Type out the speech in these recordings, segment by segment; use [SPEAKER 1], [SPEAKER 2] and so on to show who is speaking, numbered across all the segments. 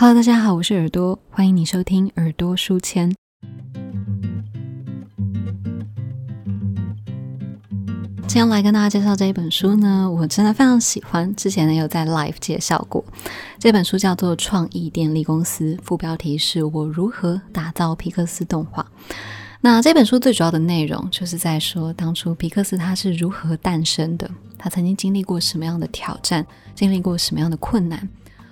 [SPEAKER 1] Hello，大家好，我是耳朵，欢迎你收听耳朵书签。今天来跟大家介绍这一本书呢，我真的非常喜欢。之前呢有在 Live 介绍过这本书，叫做《创意电力公司》，副标题是我如何打造皮克斯动画。那这本书最主要的内容就是在说，当初皮克斯它是如何诞生的，他曾经经历过什么样的挑战，经历过什么样的困难。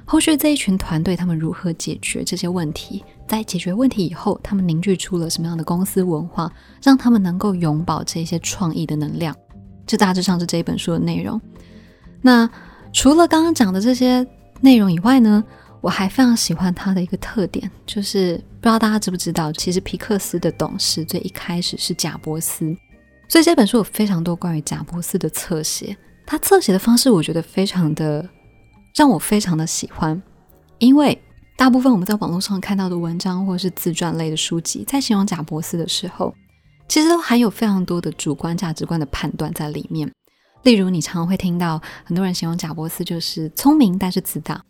[SPEAKER 1] 后续这一群团队，他们如何解决这些问题？在解决问题以后，他们凝聚出了什么样的公司文化，让他们能够永葆这些创意的能量？这大致上是这一本书的内容。那除了刚刚讲的这些内容以外呢，我还非常喜欢它的一个特点，就是不知道大家知不知道，其实皮克斯的董事最一开始是贾伯斯，所以这本书有非常多关于贾伯斯的侧写。他侧写的方式，我觉得非常的。让我非常的喜欢，因为大部分我们在网络上看到的文章或者是自传类的书籍，在形容贾伯斯的时候，其实都含有非常多的主观价值观的判断在里面。例如，你常常会听到很多人形容贾伯斯就是聪明但是自大，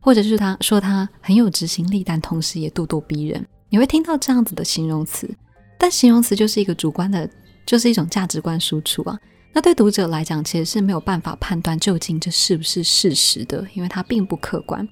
[SPEAKER 1] 或者是他说他很有执行力，但同时也咄咄逼人。你会听到这样子的形容词，但形容词就是一个主观的，就是一种价值观输出啊。那对读者来讲，其实是没有办法判断究竟这是不是事实的，因为它并不客观。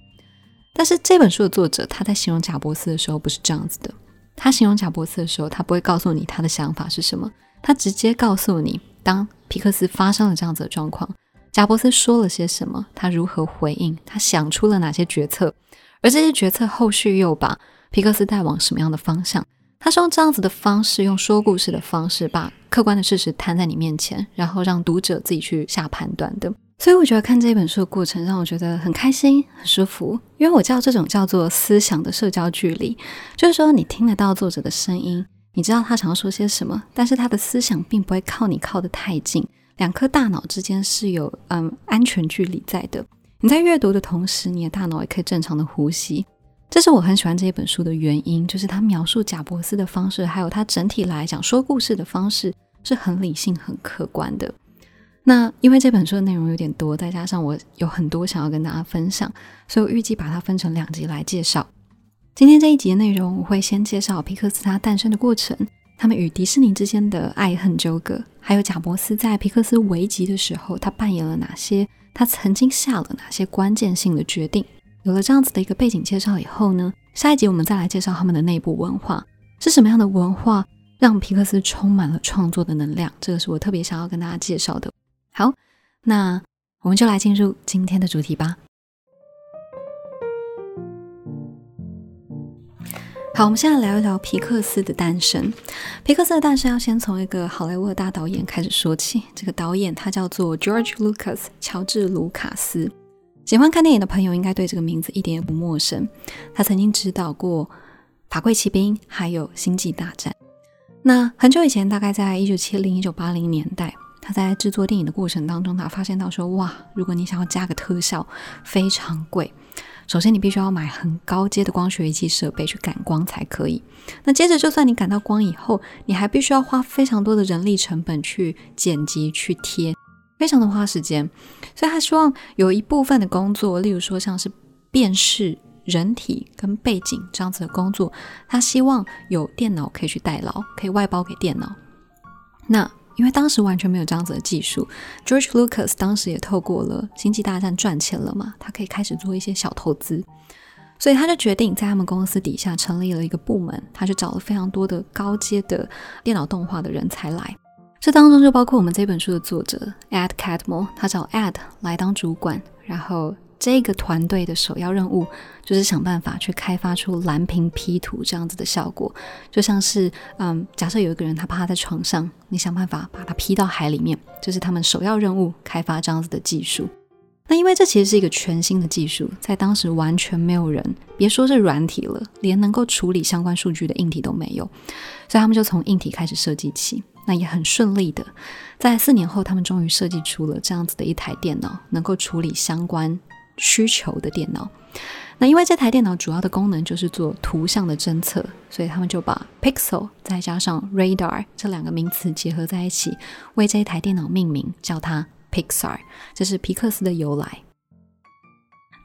[SPEAKER 1] 但是这本书的作者他在形容贾伯斯的时候不是这样子的，他形容贾伯斯的时候，他不会告诉你他的想法是什么，他直接告诉你，当皮克斯发生了这样子的状况，贾伯斯说了些什么，他如何回应，他想出了哪些决策，而这些决策后续又把皮克斯带往什么样的方向。他是用这样子的方式，用说故事的方式，把客观的事实摊在你面前，然后让读者自己去下判断的。所以我觉得看这一本书的过程让我觉得很开心、很舒服，因为我叫这种叫做思想的社交距离，就是说你听得到作者的声音，你知道他想要说些什么，但是他的思想并不会靠你靠得太近，两颗大脑之间是有嗯安全距离在的。你在阅读的同时，你的大脑也可以正常的呼吸。这是我很喜欢这一本书的原因，就是他描述贾伯斯的方式，还有他整体来讲说故事的方式是很理性、很客观的。那因为这本书的内容有点多，再加上我有很多想要跟大家分享，所以我预计把它分成两集来介绍。今天这一集的内容，我会先介绍皮克斯他诞生的过程，他们与迪士尼之间的爱恨纠葛，还有贾伯斯在皮克斯危急的时候，他扮演了哪些，他曾经下了哪些关键性的决定。有了这样子的一个背景介绍以后呢，下一集我们再来介绍他们的内部文化是什么样的文化，让皮克斯充满了创作的能量。这个是我特别想要跟大家介绍的。好，那我们就来进入今天的主题吧。好，我们现在聊一聊皮克斯的诞生。皮克斯的诞生要先从一个好莱坞的大导演开始说起。这个导演他叫做 George Lucas，乔治·卢卡斯。喜欢看电影的朋友应该对这个名字一点也不陌生。他曾经指导过《法柜骑兵》还有《星际大战》。那很久以前，大概在一九七零、一九八零年代，他在制作电影的过程当中，他发现到说：哇，如果你想要加个特效，非常贵。首先，你必须要买很高阶的光学仪器设备去感光才可以。那接着，就算你感到光以后，你还必须要花非常多的人力成本去剪辑、去贴。非常的花时间，所以他希望有一部分的工作，例如说像是辨识人体跟背景这样子的工作，他希望有电脑可以去代劳，可以外包给电脑。那因为当时完全没有这样子的技术，George Lucas 当时也透过了《星际大战》赚钱了嘛，他可以开始做一些小投资，所以他就决定在他们公司底下成立了一个部门，他就找了非常多的高阶的电脑动画的人才来。这当中就包括我们这本书的作者 Ed Catmull，他找 Ed 来当主管，然后这个团队的首要任务就是想办法去开发出蓝屏 P 图这样子的效果，就像是嗯，假设有一个人他趴在床上，你想办法把他 P 到海里面，这是他们首要任务，开发这样子的技术。那因为这其实是一个全新的技术，在当时完全没有人，别说是软体了，连能够处理相关数据的硬体都没有，所以他们就从硬体开始设计起。那也很顺利的，在四年后，他们终于设计出了这样子的一台电脑，能够处理相关需求的电脑。那因为这台电脑主要的功能就是做图像的侦测，所以他们就把 pixel 再加上 radar 这两个名词结合在一起，为这一台电脑命名，叫它 Pixar，这是皮克斯的由来。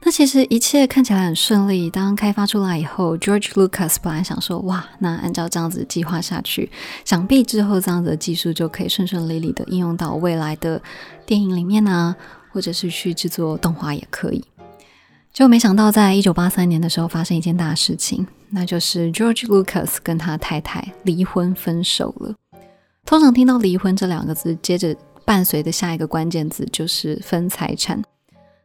[SPEAKER 1] 那其实一切看起来很顺利。当开发出来以后，George Lucas 本来想说：“哇，那按照这样子计划下去，想必之后这样子的技术就可以顺顺利利的应用到未来的电影里面啊，或者是去制作动画也可以。”就没想到，在一九八三年的时候发生一件大事情，那就是 George Lucas 跟他太太离婚分手了。通常听到“离婚”这两个字，接着伴随的下一个关键字就是分财产。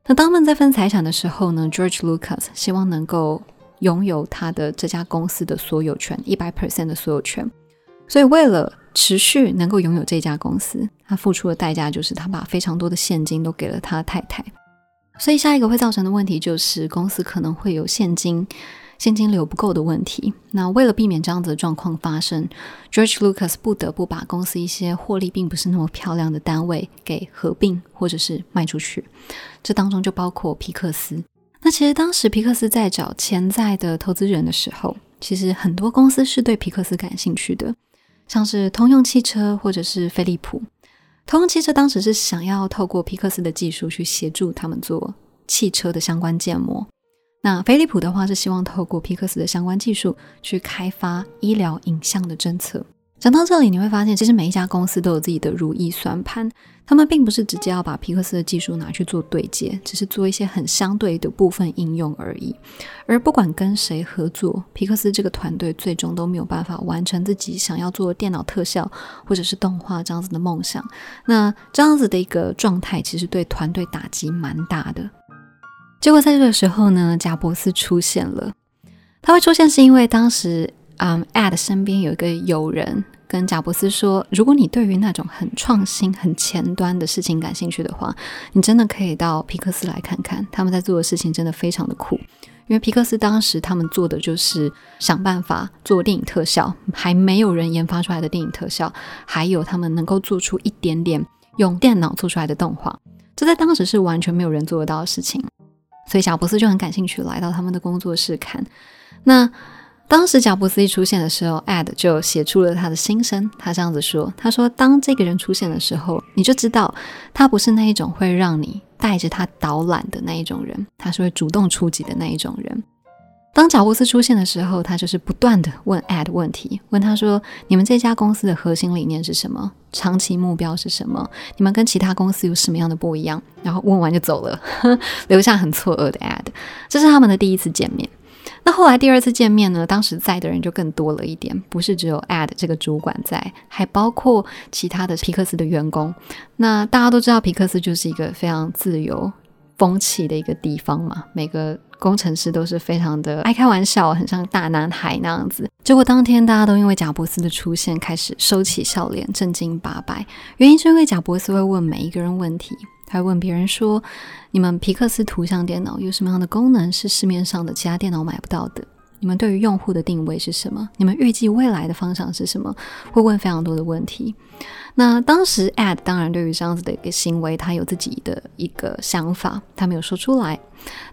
[SPEAKER 1] 那当他们在分财产的时候呢，George Lucas 希望能够拥有他的这家公司的所有权，一百 percent 的所有权。所以为了持续能够拥有这家公司，他付出的代价就是他把非常多的现金都给了他太太。所以下一个会造成的问题就是公司可能会有现金现金流不够的问题。那为了避免这样子的状况发生，George Lucas 不得不把公司一些获利并不是那么漂亮的单位给合并或者是卖出去。这当中就包括皮克斯。那其实当时皮克斯在找潜在的投资人的时候，其实很多公司是对皮克斯感兴趣的，像是通用汽车或者是飞利浦。通用汽车当时是想要透过皮克斯的技术去协助他们做汽车的相关建模。那飞利浦的话是希望透过皮克斯的相关技术去开发医疗影像的政策。讲到这里，你会发现，其实每一家公司都有自己的如意算盘。他们并不是直接要把皮克斯的技术拿去做对接，只是做一些很相对的部分应用而已。而不管跟谁合作，皮克斯这个团队最终都没有办法完成自己想要做电脑特效或者是动画这样子的梦想。那这样子的一个状态，其实对团队打击蛮大的。结果在这个时候呢，贾伯斯出现了。他会出现是因为当时。嗯，Ad 身边有一个友人跟贾伯斯说：“如果你对于那种很创新、很前端的事情感兴趣的话，你真的可以到皮克斯来看看，他们在做的事情真的非常的酷。因为皮克斯当时他们做的就是想办法做电影特效，还没有人研发出来的电影特效，还有他们能够做出一点点用电脑做出来的动画，这在当时是完全没有人做得到的事情。所以贾伯斯就很感兴趣，来到他们的工作室看。那。当时贾布斯一出现的时候，Ad 就写出了他的心声。他这样子说：“他说，当这个人出现的时候，你就知道他不是那一种会让你带着他导览的那一种人，他是会主动出击的那一种人。当贾布斯出现的时候，他就是不断的问 Ad 问题，问他说：你们这家公司的核心理念是什么？长期目标是什么？你们跟其他公司有什么样的不一样？然后问完就走了，留下很错愕的 Ad。这是他们的第一次见面。”那后来第二次见面呢？当时在的人就更多了一点，不是只有 Ad 这个主管在，还包括其他的皮克斯的员工。那大家都知道，皮克斯就是一个非常自由风气的一个地方嘛，每个工程师都是非常的爱开玩笑，很像大男孩那样子。结果当天大家都因为贾伯斯的出现开始收起笑脸，正经八百。原因是因为贾伯斯会问每一个人问题。他问别人说：“你们皮克斯图像电脑有什么样的功能是市面上的其他电脑买不到的？你们对于用户的定位是什么？你们预计未来的方向是什么？”会问非常多的问题。那当时 Ad 当然对于这样子的一个行为，他有自己的一个想法，他没有说出来。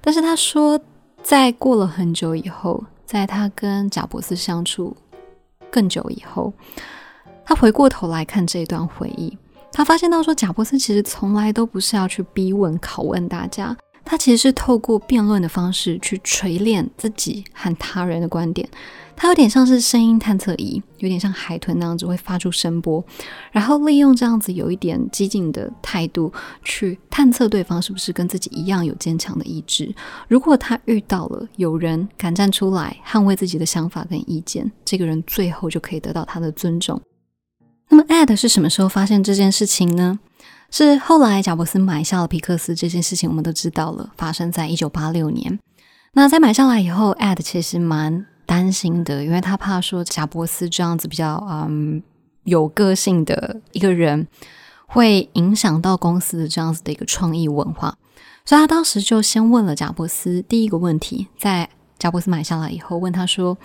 [SPEAKER 1] 但是他说，在过了很久以后，在他跟贾伯斯相处更久以后，他回过头来看这一段回忆。他发现到说，贾伯斯其实从来都不是要去逼问、拷问大家，他其实是透过辩论的方式去锤炼自己和他人的观点。他有点像是声音探测仪，有点像海豚那样子会发出声波，然后利用这样子有一点激进的态度去探测对方是不是跟自己一样有坚强的意志。如果他遇到了有人敢站出来捍卫自己的想法跟意见，这个人最后就可以得到他的尊重。那么，Ad 是什么时候发现这件事情呢？是后来贾伯斯买下了皮克斯这件事情，我们都知道了，发生在一九八六年。那在买下来以后，Ad 其实蛮担心的，因为他怕说贾伯斯这样子比较嗯有个性的一个人，会影响到公司的这样子的一个创意文化，所以他当时就先问了贾伯斯第一个问题，在贾伯斯买下来以后，问他说：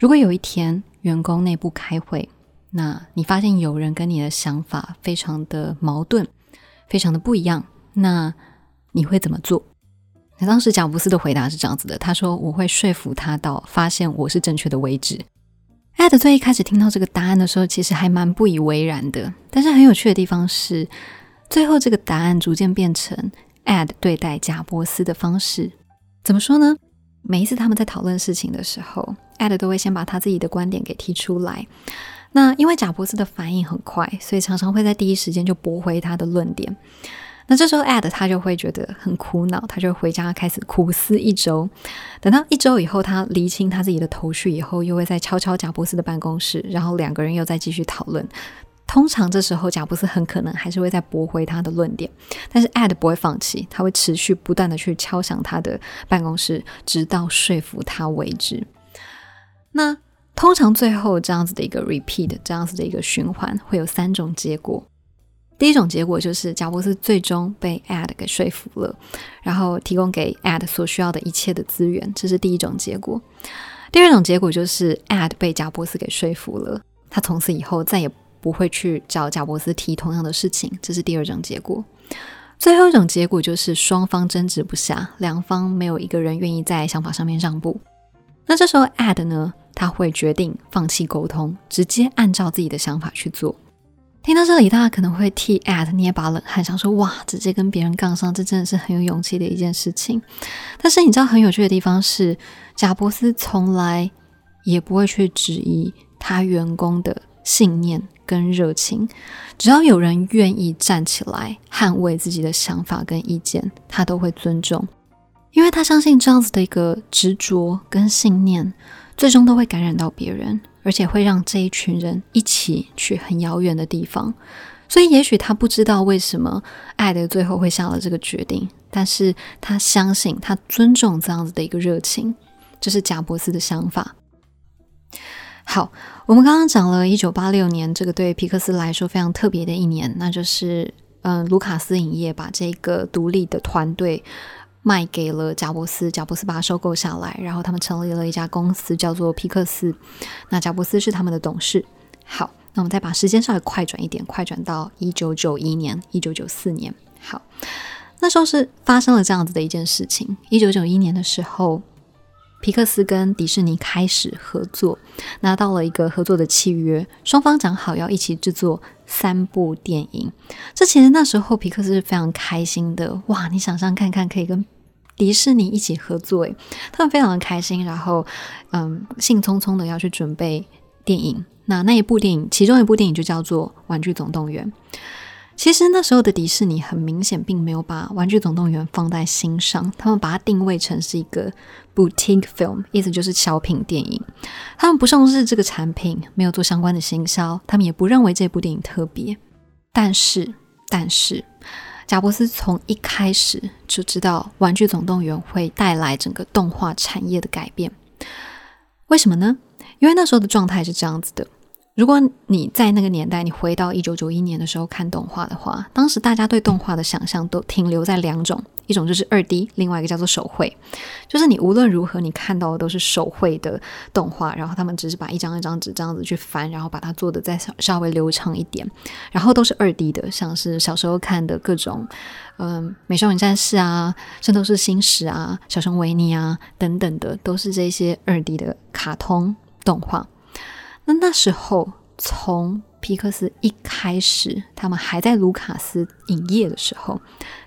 [SPEAKER 1] 如果有一天员工内部开会。那你发现有人跟你的想法非常的矛盾，非常的不一样，那你会怎么做？那当时贾布斯的回答是这样子的，他说：“我会说服他到发现我是正确的为止。”艾德最一开始听到这个答案的时候，其实还蛮不以为然的。但是很有趣的地方是，最后这个答案逐渐变成艾德对待贾伯斯的方式。怎么说呢？每一次他们在讨论事情的时候，Ed 都会先把他自己的观点给提出来。那因为贾伯斯的反应很快，所以常常会在第一时间就驳回他的论点。那这时候，Ed 他就会觉得很苦恼，他就回家开始苦思一周。等到一周以后，他厘清他自己的头绪以后，又会再敲敲贾伯斯的办公室，然后两个人又再继续讨论。通常这时候，贾布斯很可能还是会再驳回他的论点，但是 Ed 不会放弃，他会持续不断的去敲响他的办公室，直到说服他为止。那通常最后这样子的一个 repeat，这样子的一个循环，会有三种结果。第一种结果就是贾布斯最终被 Ed 给说服了，然后提供给 Ed 所需要的一切的资源，这是第一种结果。第二种结果就是 Ed 被贾布斯给说服了，他从此以后再也。不会去找贾伯斯提同样的事情，这是第二种结果。最后一种结果就是双方争执不下，两方没有一个人愿意在想法上面让步。那这时候 add 呢，他会决定放弃沟通，直接按照自己的想法去做。听到这里，大家可能会替 Ad 捏把冷汗，想说：“哇，直接跟别人杠上，这真的是很有勇气的一件事情。”但是你知道很有趣的地方是，贾伯斯从来也不会去质疑他员工的信念。跟热情，只要有人愿意站起来捍卫自己的想法跟意见，他都会尊重，因为他相信这样子的一个执着跟信念，最终都会感染到别人，而且会让这一群人一起去很遥远的地方。所以，也许他不知道为什么爱的最后会下了这个决定，但是他相信，他尊重这样子的一个热情，这是贾伯斯的想法。好，我们刚刚讲了一九八六年这个对皮克斯来说非常特别的一年，那就是嗯，卢卡斯影业把这个独立的团队卖给了贾伯斯，贾伯斯把它收购下来，然后他们成立了一家公司叫做皮克斯，那贾伯斯是他们的董事。好，那我们再把时间稍微快转一点，快转到一九九一年、一九九四年。好，那时候是发生了这样子的一件事情，一九九一年的时候。皮克斯跟迪士尼开始合作，拿到了一个合作的契约，双方讲好要一起制作三部电影。这其实那时候皮克斯是非常开心的，哇！你想象看看，可以跟迪士尼一起合作，诶，他们非常的开心。然后，嗯，兴冲冲的要去准备电影。那那一部电影，其中一部电影就叫做《玩具总动员》。其实那时候的迪士尼很明显并没有把《玩具总动员》放在心上，他们把它定位成是一个 boutique film，意思就是小品电影。他们不重视这个产品，没有做相关的行销，他们也不认为这部电影特别。但是，但是，贾伯斯从一开始就知道《玩具总动员》会带来整个动画产业的改变。为什么呢？因为那时候的状态是这样子的。如果你在那个年代，你回到一九九一年的时候看动画的话，当时大家对动画的想象都停留在两种，一种就是二 D，另外一个叫做手绘，就是你无论如何你看到的都是手绘的动画，然后他们只是把一张一张纸这样子去翻，然后把它做的再稍稍微流畅一点，然后都是二 D 的，像是小时候看的各种，嗯，美少女战士啊，圣斗士星矢啊，小熊维尼啊等等的，都是这些二 D 的卡通动画。那那时候，从皮克斯一开始，他们还在卢卡斯影业的时候，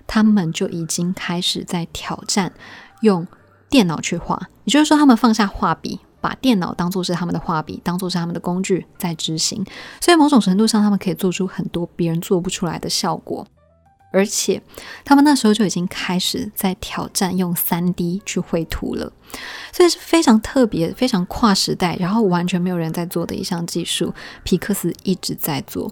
[SPEAKER 1] 他们就已经开始在挑战用电脑去画，也就是说，他们放下画笔，把电脑当做是他们的画笔，当做是他们的工具在执行。所以，某种程度上，他们可以做出很多别人做不出来的效果。而且，他们那时候就已经开始在挑战用三 D 去绘图了，所以是非常特别、非常跨时代，然后完全没有人在做的一项技术。皮克斯一直在做，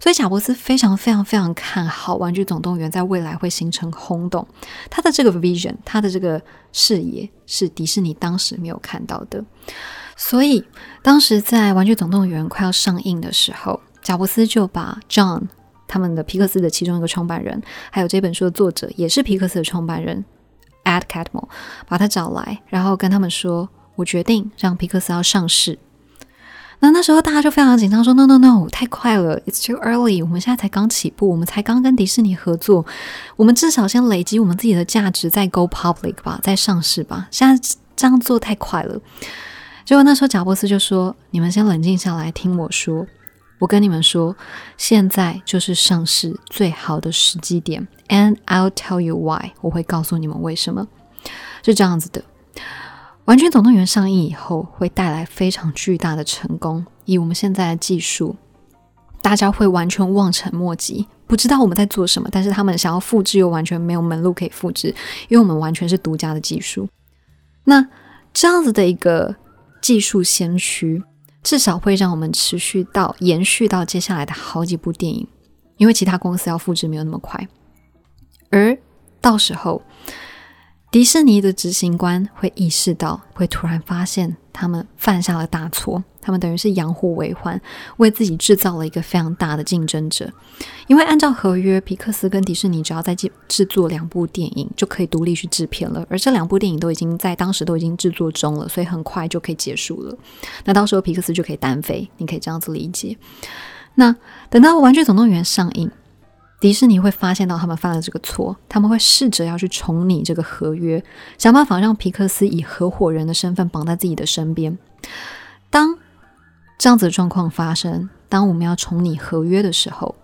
[SPEAKER 1] 所以贾伯斯非常、非常、非常看好《玩具总动员》在未来会形成轰动。他的这个 vision，他的这个视野是迪士尼当时没有看到的。所以，当时在《玩具总动员》快要上映的时候，贾伯斯就把 John。他们的皮克斯的其中一个创办人，还有这本书的作者，也是皮克斯的创办人 Ed Catmull，把他找来，然后跟他们说：“我决定让皮克斯要上市。”那那时候大家就非常紧张，说：“No No No，太快了，It's too early，我们现在才刚起步，我们才刚跟迪士尼合作，我们至少先累积我们自己的价值，再 go public 吧，再上市吧。现在这样做太快了。”结果那时候贾伯斯就说：“你们先冷静下来，听我说。”我跟你们说，现在就是上市最好的时机点，and I'll tell you why。我会告诉你们为什么。是这样子的：《完全总动员》上映以后会带来非常巨大的成功，以我们现在的技术，大家会完全望尘莫及，不知道我们在做什么。但是他们想要复制，又完全没有门路可以复制，因为我们完全是独家的技术。那这样子的一个技术先驱，至少会让我们持续到延续到接下来的好几部电影，因为其他公司要复制没有那么快，而到时候。迪士尼的执行官会意识到，会突然发现他们犯下了大错，他们等于是养虎为患，为自己制造了一个非常大的竞争者。因为按照合约，皮克斯跟迪士尼只要再制制作两部电影，就可以独立去制片了。而这两部电影都已经在当时都已经制作中了，所以很快就可以结束了。那到时候皮克斯就可以单飞，你可以这样子理解。那等到《玩具总动员》上映。迪士尼会发现到他们犯了这个错，他们会试着要去重拟这个合约，想办法让皮克斯以合伙人的身份绑在自己的身边。当这样子的状况发生，当我们要重拟合约的时候，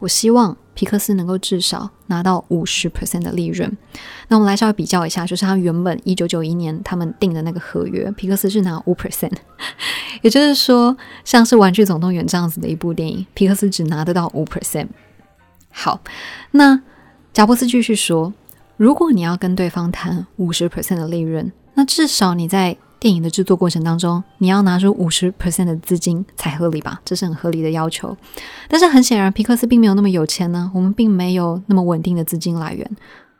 [SPEAKER 1] 我希望皮克斯能够至少拿到五十 percent 的利润。那我们来稍微比较一下，就是他原本一九九一年他们定的那个合约，皮克斯是拿五 percent，也就是说，像是《玩具总动员》这样子的一部电影，皮克斯只拿得到五 percent。好，那贾伯斯继续说：“如果你要跟对方谈五十 percent 的利润，那至少你在电影的制作过程当中，你要拿出五十 percent 的资金才合理吧？这是很合理的要求。但是很显然，皮克斯并没有那么有钱呢，我们并没有那么稳定的资金来源，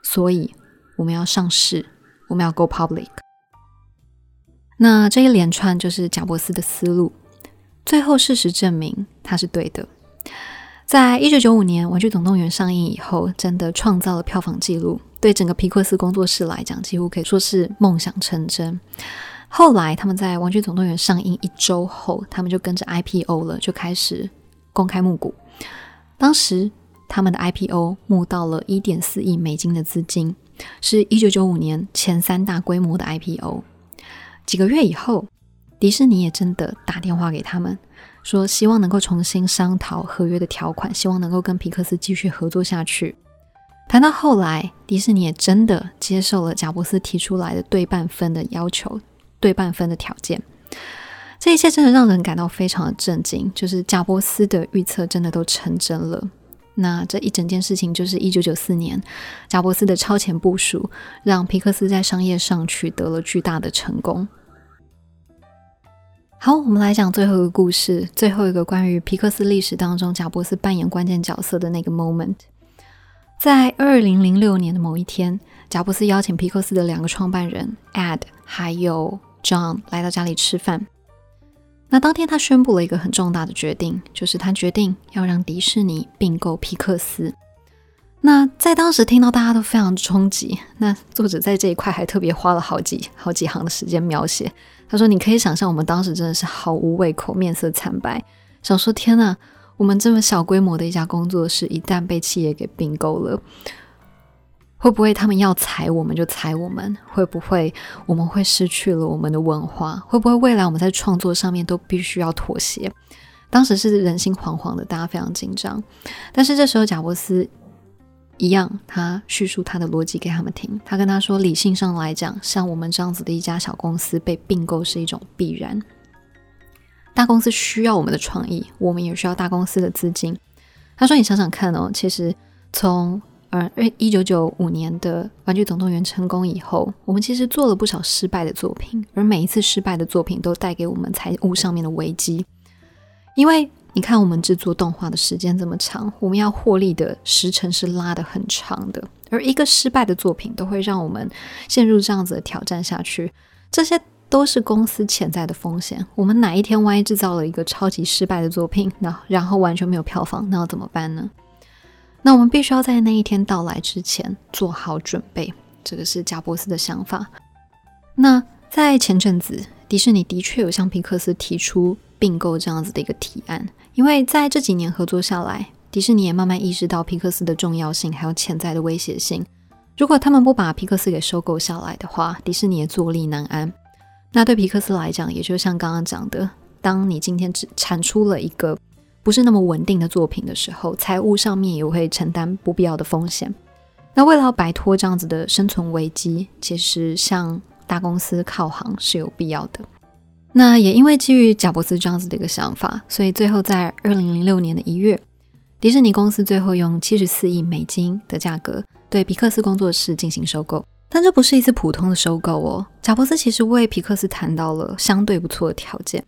[SPEAKER 1] 所以我们要上市，我们要 go public。那这一连串就是贾伯斯的思路，最后事实证明他是对的。”在一九九五年《玩具总动员》上映以后，真的创造了票房纪录，对整个皮克斯工作室来讲，几乎可以说是梦想成真。后来，他们在《玩具总动员》上映一周后，他们就跟着 IPO 了，就开始公开募股。当时，他们的 IPO 募到了一点四亿美金的资金，是一九九五年前三大规模的 IPO。几个月以后，迪士尼也真的打电话给他们。说希望能够重新商讨合约的条款，希望能够跟皮克斯继续合作下去。谈到后来，迪士尼也真的接受了贾伯斯提出来的对半分的要求，对半分的条件。这一切真的让人感到非常的震惊，就是贾伯斯的预测真的都成真了。那这一整件事情就是一九九四年，贾伯斯的超前部署，让皮克斯在商业上取得了巨大的成功。好，我们来讲最后一个故事，最后一个关于皮克斯历史当中贾伯斯扮演关键角色的那个 moment。在二零零六年的某一天，贾伯斯邀请皮克斯的两个创办人 Ed 还有 John 来到家里吃饭。那当天他宣布了一个很重大的决定，就是他决定要让迪士尼并购皮克斯。那在当时听到大家都非常冲击。那作者在这一块还特别花了好几好几行的时间描写。他说：“你可以想象，我们当时真的是毫无胃口，面色惨白，想说天呐，我们这么小规模的一家工作室，一旦被企业给并购了，会不会他们要裁我们就裁我们？会不会我们会失去了我们的文化？会不会未来我们在创作上面都必须要妥协？当时是人心惶惶的，大家非常紧张。但是这时候，贾伯斯。”一样，他叙述他的逻辑给他们听。他跟他说，理性上来讲，像我们这样子的一家小公司被并购是一种必然。大公司需要我们的创意，我们也需要大公司的资金。他说：“你想想看哦，其实从呃一九九五年的《玩具总动员》成功以后，我们其实做了不少失败的作品，而每一次失败的作品都带给我们财务上面的危机，因为。”你看，我们制作动画的时间这么长，我们要获利的时程是拉得很长的。而一个失败的作品都会让我们陷入这样子的挑战下去，这些都是公司潜在的风险。我们哪一天万一制造了一个超级失败的作品，那然后完全没有票房，那要怎么办呢？那我们必须要在那一天到来之前做好准备。这个是贾伯斯的想法。那在前阵子，迪士尼的确有向皮克斯提出并购这样子的一个提案。因为在这几年合作下来，迪士尼也慢慢意识到皮克斯的重要性，还有潜在的威胁性。如果他们不把皮克斯给收购下来的话，迪士尼也坐立难安。那对皮克斯来讲，也就像刚刚讲的，当你今天只产出了一个不是那么稳定的作品的时候，财务上面也会承担不必要的风险。那为了要摆脱这样子的生存危机，其实像大公司靠行是有必要的。那也因为基于贾伯斯这样子的一个想法，所以最后在二零零六年的一月，迪士尼公司最后用七十四亿美金的价格对皮克斯工作室进行收购。但这不是一次普通的收购哦，贾伯斯其实为皮克斯谈到了相对不错的条件。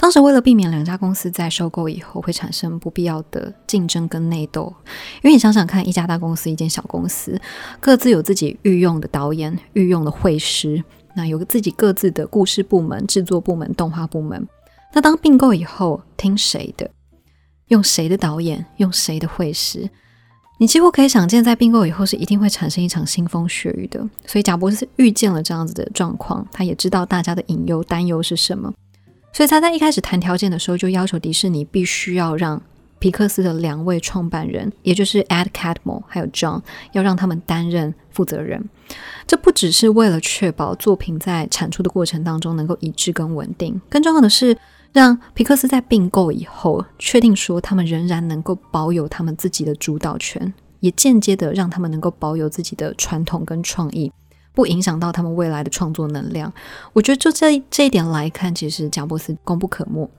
[SPEAKER 1] 当时为了避免两家公司在收购以后会产生不必要的竞争跟内斗，因为你想想看，一家大公司，一间小公司，各自有自己御用的导演、御用的绘师，那有个自己各自的故事部门、制作部门、动画部门。那当并购以后，听谁的？用谁的导演？用谁的绘师？你几乎可以想见，在并购以后是一定会产生一场腥风血雨的。所以贾博士预见了这样子的状况，他也知道大家的隐忧、担忧是什么。所以他在一开始谈条件的时候，就要求迪士尼必须要让皮克斯的两位创办人，也就是 Ed Catmull 还有 John，要让他们担任负责人。这不只是为了确保作品在产出的过程当中能够一致跟稳定，更重要的是让皮克斯在并购以后，确定说他们仍然能够保有他们自己的主导权，也间接的让他们能够保有自己的传统跟创意。不影响到他们未来的创作能量，我觉得就这这一点来看，其实贾伯斯功不可没。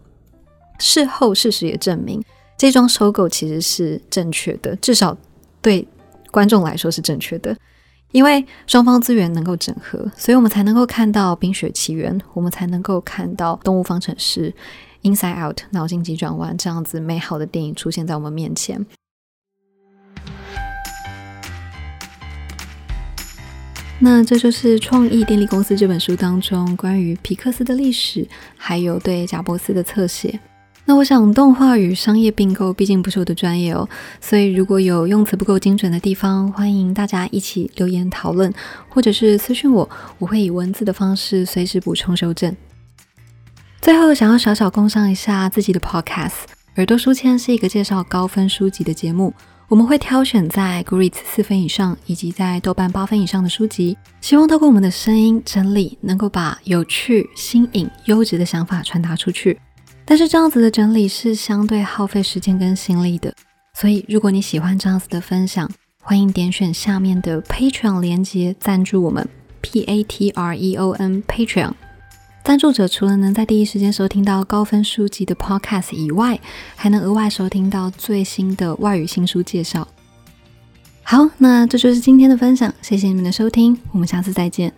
[SPEAKER 1] 事后事实也证明，这桩收购其实是正确的，至少对观众来说是正确的，因为双方资源能够整合，所以我们才能够看到《冰雪奇缘》，我们才能够看到《动物方程式》、《Inside Out》、脑筋急转弯这样子美好的电影出现在我们面前。那这就是《创意电力公司》这本书当中关于皮克斯的历史，还有对贾伯斯的侧写。那我想，动画与商业并购毕竟不是我的专业哦，所以如果有用词不够精准的地方，欢迎大家一起留言讨论，或者是私信我，我会以文字的方式随时补充修正。最后，想要小小工商一下自己的 Podcast，《耳朵书签》是一个介绍高分书籍的节目。我们会挑选在 Great 四分以上，以及在豆瓣八分以上的书籍，希望透过我们的声音整理，能够把有趣、新颖、优质的想法传达出去。但是这样子的整理是相对耗费时间跟心力的，所以如果你喜欢这样子的分享，欢迎点选下面的 Patreon 连接赞助我们，P A T R E O N Patreon。赞助者除了能在第一时间收听到高分书籍的 Podcast 以外，还能额外收听到最新的外语新书介绍。好，那这就是今天的分享，谢谢你们的收听，我们下次再见。